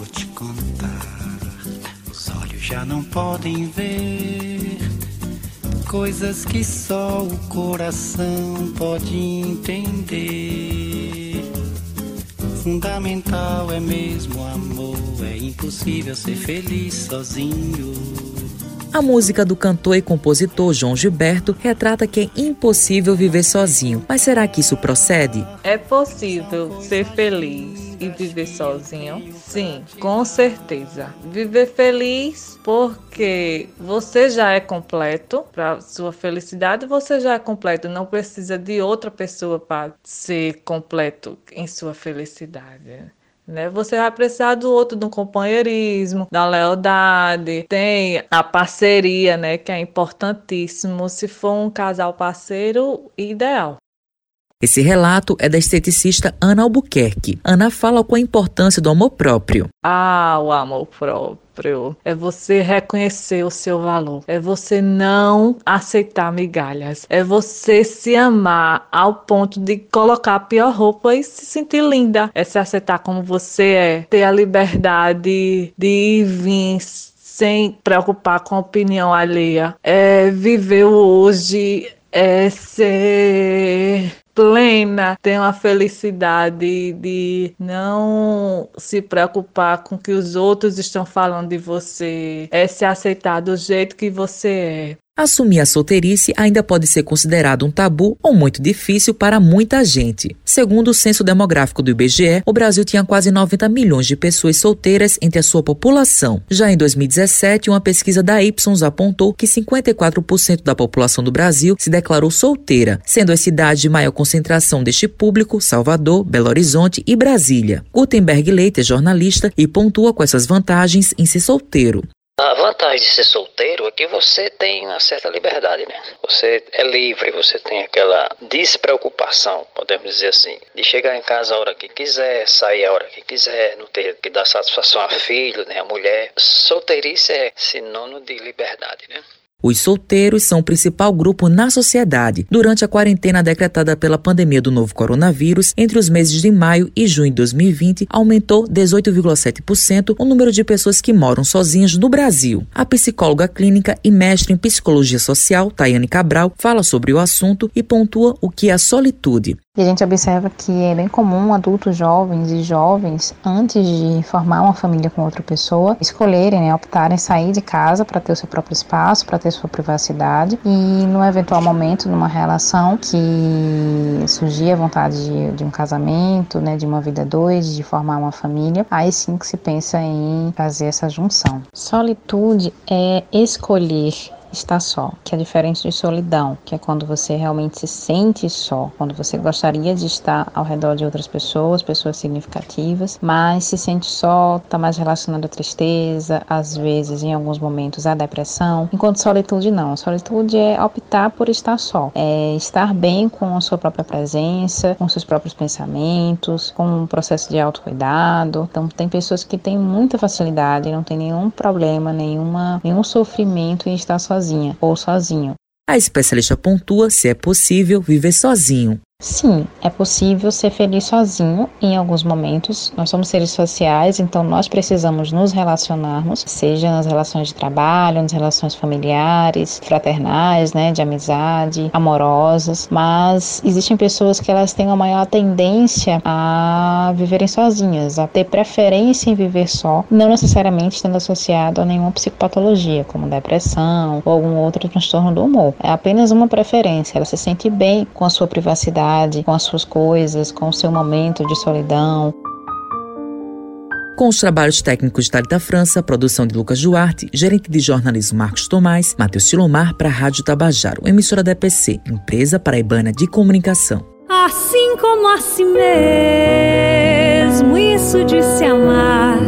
vou te contar. Os olhos já não podem ver coisas que só o coração pode entender. Fundamental é mesmo amor, é impossível ser feliz sozinho. A música do cantor e compositor João Gilberto retrata que é impossível viver sozinho. Mas será que isso procede? É possível ser feliz e viver sozinho? Sim, com certeza. Viver feliz porque você já é completo para sua felicidade, você já é completo, não precisa de outra pessoa para ser completo em sua felicidade né? Você vai precisar do outro, do companheirismo, da lealdade, tem a parceria, né? Que é importantíssimo. Se for um casal parceiro, ideal. Esse relato é da esteticista Ana Albuquerque. Ana fala com a importância do amor próprio. Ah, o amor próprio. É você reconhecer o seu valor. É você não aceitar migalhas. É você se amar ao ponto de colocar a pior roupa e se sentir linda. É se aceitar como você é. Ter a liberdade de ir vir sem preocupar com a opinião alheia. É viver o hoje é ser plena, ter uma felicidade de não se preocupar com o que os outros estão falando de você, é se aceitar do jeito que você é. Assumir a solteirice ainda pode ser considerado um tabu ou muito difícil para muita gente. Segundo o censo demográfico do IBGE, o Brasil tinha quase 90 milhões de pessoas solteiras entre a sua população. Já em 2017, uma pesquisa da Ipsos apontou que 54% da população do Brasil se declarou solteira, sendo as cidades de maior concentração deste público Salvador, Belo Horizonte e Brasília. Gutenberg Leite é jornalista e pontua com essas vantagens em ser solteiro. A vantagem de ser solteiro é que você tem uma certa liberdade, né? Você é livre, você tem aquela despreocupação, podemos dizer assim, de chegar em casa a hora que quiser, sair a hora que quiser, não ter que dar satisfação a filho, né, a mulher. Solteirice é sinônimo de liberdade, né? Os solteiros são o principal grupo na sociedade. Durante a quarentena decretada pela pandemia do novo coronavírus, entre os meses de maio e junho de 2020, aumentou 18,7% o número de pessoas que moram sozinhas no Brasil. A psicóloga clínica e mestre em psicologia social, Tayane Cabral, fala sobre o assunto e pontua o que é a solitude. E a gente observa que é bem comum adultos jovens e jovens, antes de formar uma família com outra pessoa, escolherem, né, optarem sair de casa para ter o seu próprio espaço, para ter sua privacidade e, no eventual momento, numa relação que surgir a vontade de, de um casamento, né, de uma vida dois, de formar uma família, aí sim que se pensa em fazer essa junção. Solitude é escolher estar só, que é diferente de solidão, que é quando você realmente se sente só, quando você gostaria de estar ao redor de outras pessoas, pessoas significativas, mas se sente só, está mais relacionado à tristeza, às vezes, em alguns momentos, à depressão, enquanto solitude não. Solitude é optar por estar só, é estar bem com a sua própria presença, com seus próprios pensamentos, com um processo de autocuidado. Então, tem pessoas que têm muita facilidade, não tem nenhum problema, nenhuma, nenhum sofrimento em estar sozinho sozinha ou sozinho. A especialista pontua se é possível viver sozinho. Sim, é possível ser feliz sozinho em alguns momentos. Nós somos seres sociais, então nós precisamos nos relacionarmos, seja nas relações de trabalho, nas relações familiares, fraternais, né, de amizade, amorosas. Mas existem pessoas que elas têm uma maior tendência a viverem sozinhas, a ter preferência em viver só, não necessariamente estando associado a nenhuma psicopatologia, como depressão ou algum outro transtorno do humor. É apenas uma preferência. Ela se sente bem com a sua privacidade com as suas coisas, com o seu momento de solidão. Com os trabalhos técnicos de Thalita França, produção de Lucas Duarte, gerente de jornalismo Marcos Tomás, Matheus Silomar para a Rádio Tabajaro, emissora da EPC, empresa paraibana de comunicação. Assim como assim mesmo, isso de se amar.